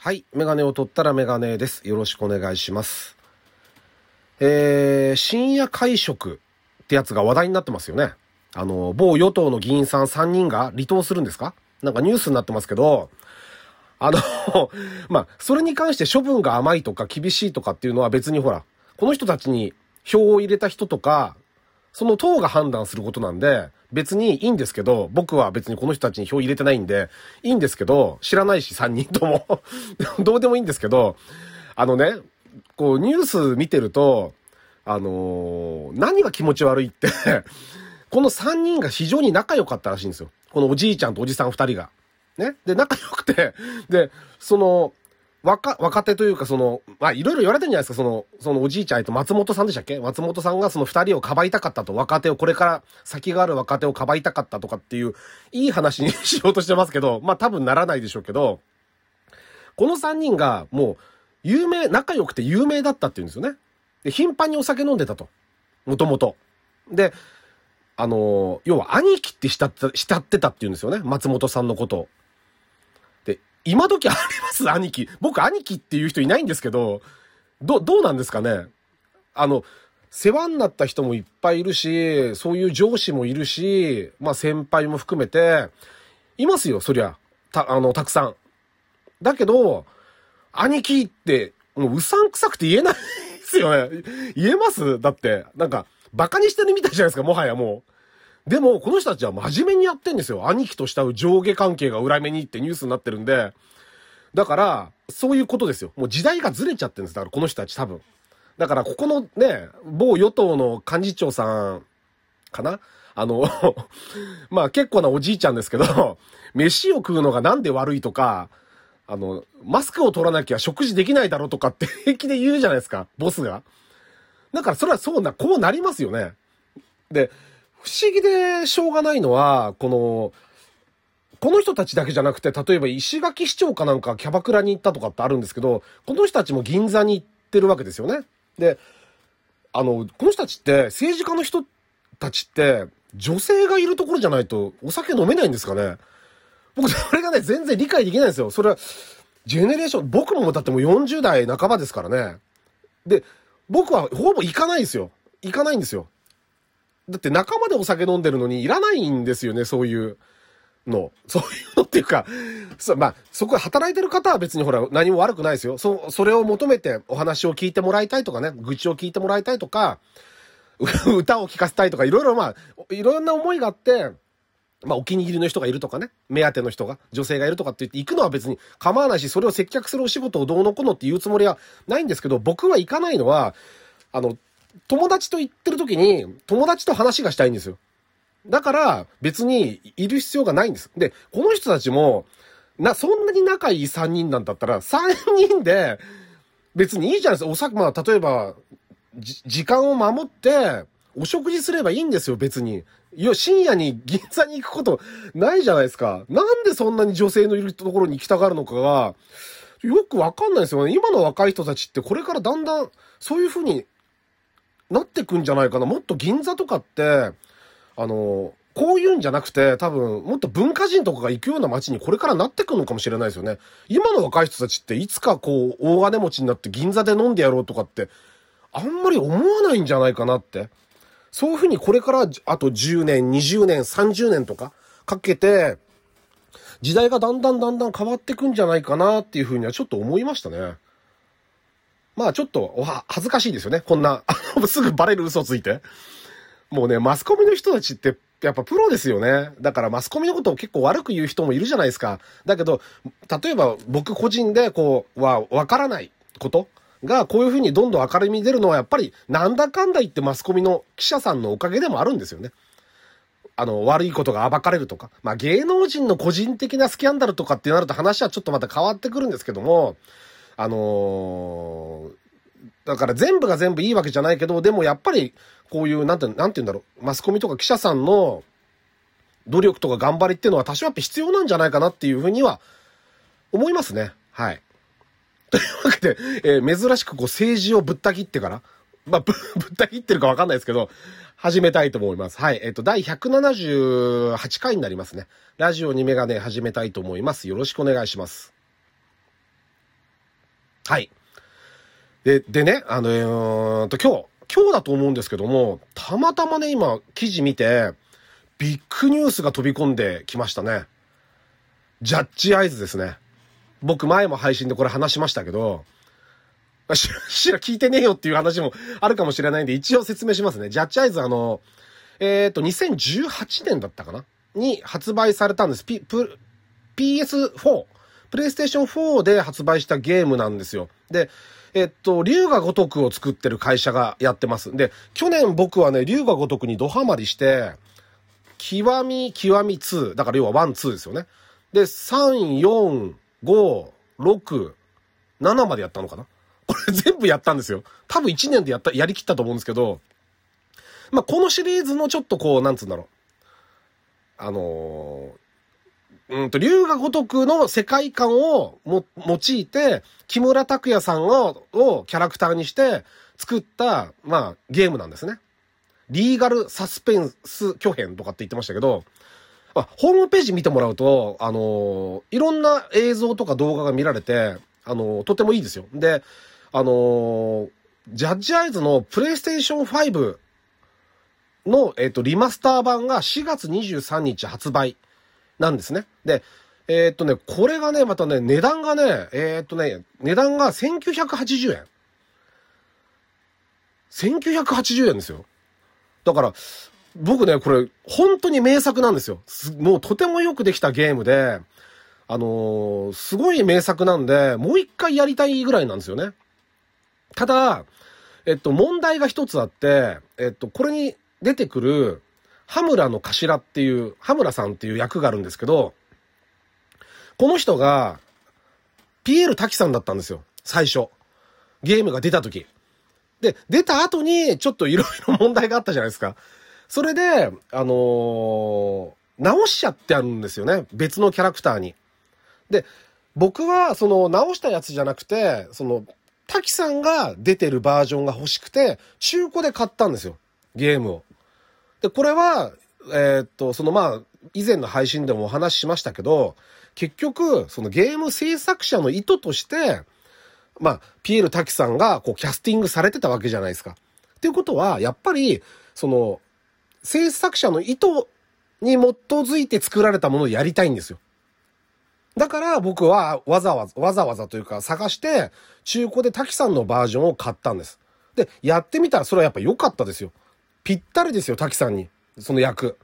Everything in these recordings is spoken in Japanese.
はい。メガネを取ったらメガネです。よろしくお願いします。えー、深夜会食ってやつが話題になってますよね。あの、某与党の議員さん3人が離党するんですか？なんかニュースになってますけど、あの、まあ、それに関して処分が甘いとか厳しいとかっていうのは別にほら、この人たちに票を入れた人とか、その党が判断することなんで、別にいいんですけど、僕は別にこの人たちに票入れてないんで、いいんですけど、知らないし3人とも どうでもいいんですけど、あのね、こうニュース見てると、あのー何が気持ち悪いって この3人が非常に仲良かったらしいんですよ。このおじいちゃんとおじさん2人が。ね。で、仲良くて、で、その、若、若手というかその、まあ、いろいろ言われてるんじゃないですか、その、そのおじいちゃん、と、松本さんでしたっけ？松本さんがその二人をかばいたかったと、若手を、これから先がある若手をかばいたかったとかっていう、いい話にしようとしてますけど、まあ、多分ならないでしょうけど、この三人がもう、有名、仲良くて有名だったっていうんですよね。で、頻繁にお酒飲んでたと。もともと。で、あの、要は兄貴って慕って慕ってたって言うんですよね。松本さんのことを。今時あります？兄貴。僕兄貴っていう人いないんですけど、ど、どうなんですかね？あの、世話になった人もいっぱいいるし、そういう上司もいるし、まあ先輩も含めて、いますよ、そりゃ。た、あの、たくさん。だけど、兄貴って、もううさんくさくて言えないですよね。言えます？だって、なんか、馬鹿にしてるみたいじゃないですか、もはやもう。でも、この人たちは真面目にやってんですよ。兄貴と慕う上下関係が裏目にってニュースになってるんで。だから、そういうことですよ。もう時代がずれちゃってるんです。だから、この人たち多分。だから、ここのね、某与党の幹事長さん、かな？あの、まあ結構なおじいちゃんですけど、飯を食うのがなんで悪いとか、あの、マスクを取らなきゃ食事できないだろうとかって 平気で言うじゃないですか、ボスが。だからそれはそうな、こうなりますよね。で、不思議でしょうがないのは、この、この人たちだけじゃなくて、例えば石垣市長かなんかキャバクラに行ったとかってあるんですけど、この人たちも銀座に行ってるわけですよね。で、あの、この人たちって、政治家の人たちって、女性がいるところじゃないとお酒飲めないんですかね僕、それがね、全然理解できないんですよ。それは、ジェネレーション、僕もだってもう40代半ばですからね。で、僕はほぼ行かないですよ。行かないんですよ。だって仲間でお酒飲んでるのにいらないんですよね、そういうの。そういうのっていうか、そまあ、そこで働いてる方は別にほら、何も悪くないですよ。そ、それを求めてお話を聞いてもらいたいとかね、愚痴を聞いてもらいたいとか、歌を聴かせたいとか、いろいろまあ、いろんな思いがあって、まあ、お気に入りの人がいるとかね、目当ての人が、女性がいるとかって言って行くのは別に構わないし、それを接客するお仕事をどうのこうのって言うつもりはないんですけど、僕は行かないのは、あの、友達と行ってる時に、友達と話がしたいんですよ。だから、別にいる必要がないんです。で、この人たちも、な、そんなに仲いい3人なんだったら、3人で、別にいいじゃないですか。お酒、まあ、例えば、時間を守って、お食事すればいいんですよ、別に。いや、深夜に銀座に行くことないじゃないですか。なんでそんなに女性のいるところに行きたがるのかが、よくわかんないですよね。今の若い人たちってこれからだんだん、そういう風になってくんじゃないかな。もっと銀座とかって、あの、こういうんじゃなくて、多分、もっと文化人とかが行くような街にこれからなってくるのかもしれないですよね。今の若い人たちって、いつかこう、大金持ちになって銀座で飲んでやろうとかって、あんまり思わないんじゃないかなって。そういうふうにこれから、あと10年、20年、30年とかかけて、時代がだんだんだんだん変わってくんじゃないかなっていうふうにはちょっと思いましたね。まあちょっと、おは、恥ずかしいですよね。こんな、すぐバレる嘘ついて。もうね、マスコミの人たちって、やっぱプロですよね。だからマスコミのことを結構悪く言う人もいるじゃないですか。だけど、例えば僕個人でこう、は、わからないことが、こういうふうにどんどん明るみに出るのはやっぱり、なんだかんだ言ってマスコミの記者さんのおかげでもあるんですよね。あの、悪いことが暴かれるとか。まあ芸能人の個人的なスキャンダルとかってなると話はちょっとまた変わってくるんですけども、あのーだから全部が全部いいわけじゃないけど、でもやっぱり、こういう、なんて、なんて言うんだろう、マスコミとか記者さんの努力とか頑張りっていうのは多少やっぱ必要なんじゃないかなっていうふうには思いますね。はい。というわけで、えー珍しくこう政治をぶった切ってから、まあ、ぶ、ぶった切ってるかわかんないですけど、始めたいと思います。はい。えっ、と、第178回になりますね。ラジオにメガネ始めたいと思います。よろしくお願いします。はい。で、でね、あの、えー、と、今日、今日だと思うんですけども、たまたまね、今、記事見て、ビッグニュースが飛び込んできましたね。ジャッジアイズですね。僕前も配信でこれ話しましたけど、しら聞いてねえよっていう話もあるかもしれないんで、一応説明しますね。ジャッジアイズあの、えっ、ー、と、2018年だったかな？に発売されたんです。P、PS4、プレイステーション4で発売したゲームなんですよ。で、えっと、竜が如くを作ってる会社がやってます。で、去年僕はね、竜が如くにドハマりして、極み、極み2、だから要は1、2ですよね。で、3、4、5、6、7までやったのかな？これ全部やったんですよ。多分1年でやった、やりきったと思うんですけど、まあ、このシリーズのちょっとこう、なんつうんだろう。あのー、うんと、龍が如くの世界観をも、用いて、木村拓哉さんを、をキャラクターにして作った、まあ、ゲームなんですね。リーガルサスペンス巨編とかって言ってましたけど、あ、ホームページ見てもらうと、あのー、いろんな映像とか動画が見られて、あのー、とてもいいですよ。で、あのー、ジャッジアイズのプレイステーション5の、えっ、と、リマスター版が4月23日発売なんですね。で、えっ、とね、これがね、またね、値段がね、えっ、とね、値段が1980円。1980円ですよ。だから、僕ね、これ、本当に名作なんですよ。もうとてもよくできたゲームで、あのー、すごい名作なんで、もう一回やりたいぐらいなんですよね。ただ、えっと、問題が一つあって、えっと、これに出てくる、羽村の頭っていう、羽村さんっていう役があるんですけど、この人が、ピエール滝さんだったんですよ。最初。ゲームが出た時。で、出た後に、ちょっといろいろ問題があったじゃないですか。それで、あのー、直しちゃってあるんですよね。別のキャラクターに。で、僕は、その、直したやつじゃなくて、その、滝さんが出てるバージョンが欲しくて、中古で買ったんですよ。ゲームを。で、これは、えー、っと、そのまあ、以前の配信でもお話ししましたけど、結局、そのゲーム制作者の意図として、まあ、ピエール滝さんがこうキャスティングされてたわけじゃないですか。っていうことは、やっぱり、その、制作者の意図に基づいて作られたものをやりたいんですよ。だから僕はわざわざ、わざわざというか探して、中古で滝さんのバージョンを買ったんです。で、やってみたらそれはやっぱ良かったですよ。ぴったりですよ、滝さんに。その役。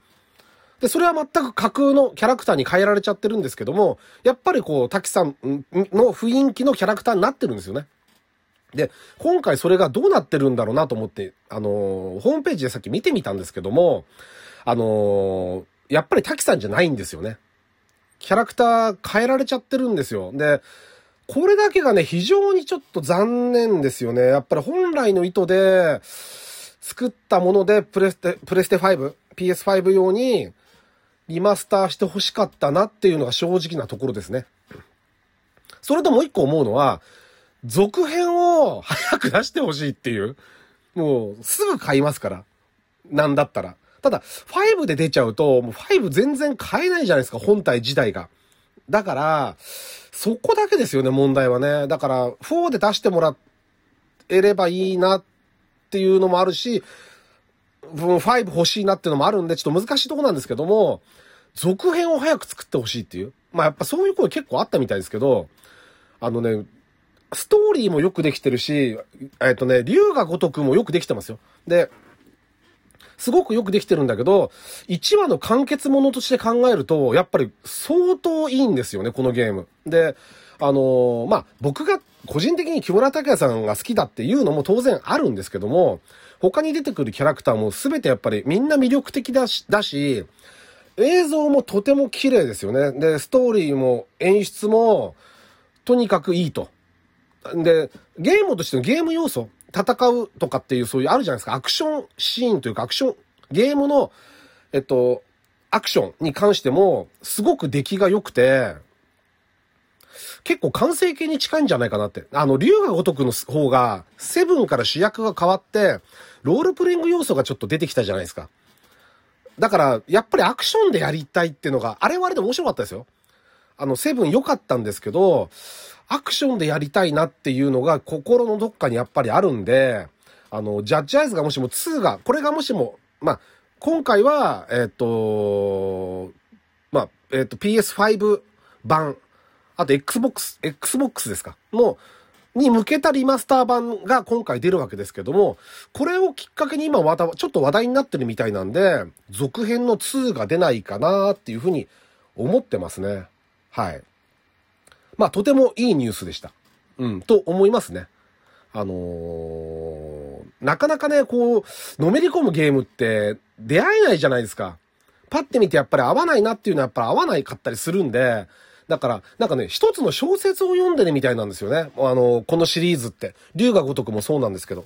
で、それは全く架空のキャラクターに変えられちゃってるんですけども、やっぱりこう、滝さんの雰囲気のキャラクターになってるんですよね。で、今回それがどうなってるんだろうなと思って、あのー、ホームページでさっき見てみたんですけども、あのー、やっぱり滝さんじゃないんですよね。キャラクター変えられちゃってるんですよ。で、これだけがね、非常にちょっと残念ですよね。やっぱり本来の意図で、作ったものでプレステ、プレステ5、PS5 用にリマスターして欲しかったなっていうのが正直なところですね。それともう一個思うのは、続編を早く出してほしいっていう。もう、すぐ買いますから。なんだったら。ただ、5で出ちゃうと、もう5全然買えないじゃないですか、本体自体が。だから、そこだけですよね、問題はね。だから、4で出してもらえればいいなっっていうのもあるし、5欲しいなっていうのもあるんで、ちょっと難しいとこなんですけども、続編を早く作ってほしいっていう。まあやっぱそういう声結構あったみたいですけど、あのね、ストーリーもよくできてるし、えっとね、竜が如くもよくできてますよ。で、すごくよくできてるんだけど、1話の完結ものとして考えると、やっぱり相当いいんですよね、このゲーム。で、あの、まあ、僕が個人的に木村拓哉さんが好きだっていうのも当然あるんですけども、他に出てくるキャラクターも全てやっぱりみんな魅力的だし、だし、映像もとても綺麗ですよね。で、ストーリーも演出も、とにかくいいと。で、ゲームとしてのゲーム要素、戦うとかっていうそういうあるじゃないですか。アクションシーンというかアクション、ゲームの、えっと、アクションに関しても、すごく出来が良くて、結構完成形に近いんじゃないかなって。あの、竜が如くの方が、セブンから主役が変わって、ロールプレイング要素がちょっと出てきたじゃないですか。だから、やっぱりアクションでやりたいっていうのが、あれはあれで面白かったですよ。あの、セブン良かったんですけど、アクションでやりたいなっていうのが心のどっかにやっぱりあるんで、あの、ジャッジアイズがもしも2が、これがもしも、まあ、今回は、えっ、と、まあ、えっ、と、PS5 版、あと Xbox、Xbox ですか？の、に向けたリマスター版が今回出るわけですけども、これをきっかけに今またちょっと話題になってるみたいなんで、続編の2が出ないかなっていうふうに思ってますね。はい。まあ、とてもいいニュースでした。うん、と思いますね。あのー、なかなかね、こう、のめり込むゲームって出会えないじゃないですか。パッて見てやっぱり合わないなっていうのはやっぱり合わないかったりするんで、だから、なんかね、一つの小説を読んでねみたいなんですよね。あの、このシリーズって。竜が如くもそうなんですけど。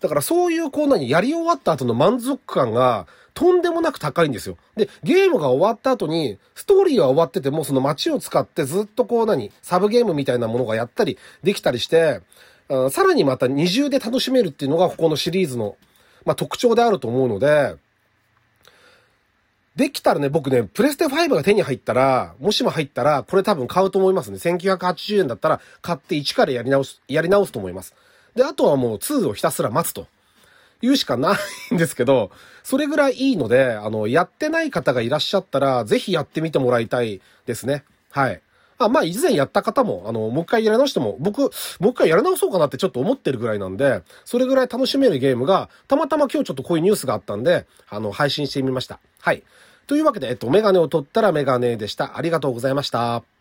だからそういうこう何、やり終わった後の満足感が、とんでもなく高いんですよ。で、ゲームが終わった後に、ストーリーは終わってても、その街を使ってずっとこう何、サブゲームみたいなものがやったり、できたりして、さらにまた二重で楽しめるっていうのが、ここのシリーズの、まあ、特徴であると思うので、できたらね、僕ね、プレステ5が手に入ったら、もしも入ったら、これ多分買うと思いますね。1980円だったら、買って1からやり直す、やり直すと思います。で、あとはもう2をひたすら待つと。いうしかないんですけど、それぐらいいいので、あの、やってない方がいらっしゃったら、ぜひやってみてもらいたいですね。はい。あまあ、以前やった方も、あの、もう一回やり直しても、僕、もう一回やり直そうかなってちょっと思ってるぐらいなんで、それぐらい楽しめるゲームが、たまたま今日ちょっとこういうニュースがあったんで、あの、配信してみました。はい。というわけで、えっと、メガネを取ったらメガネでした。ありがとうございました。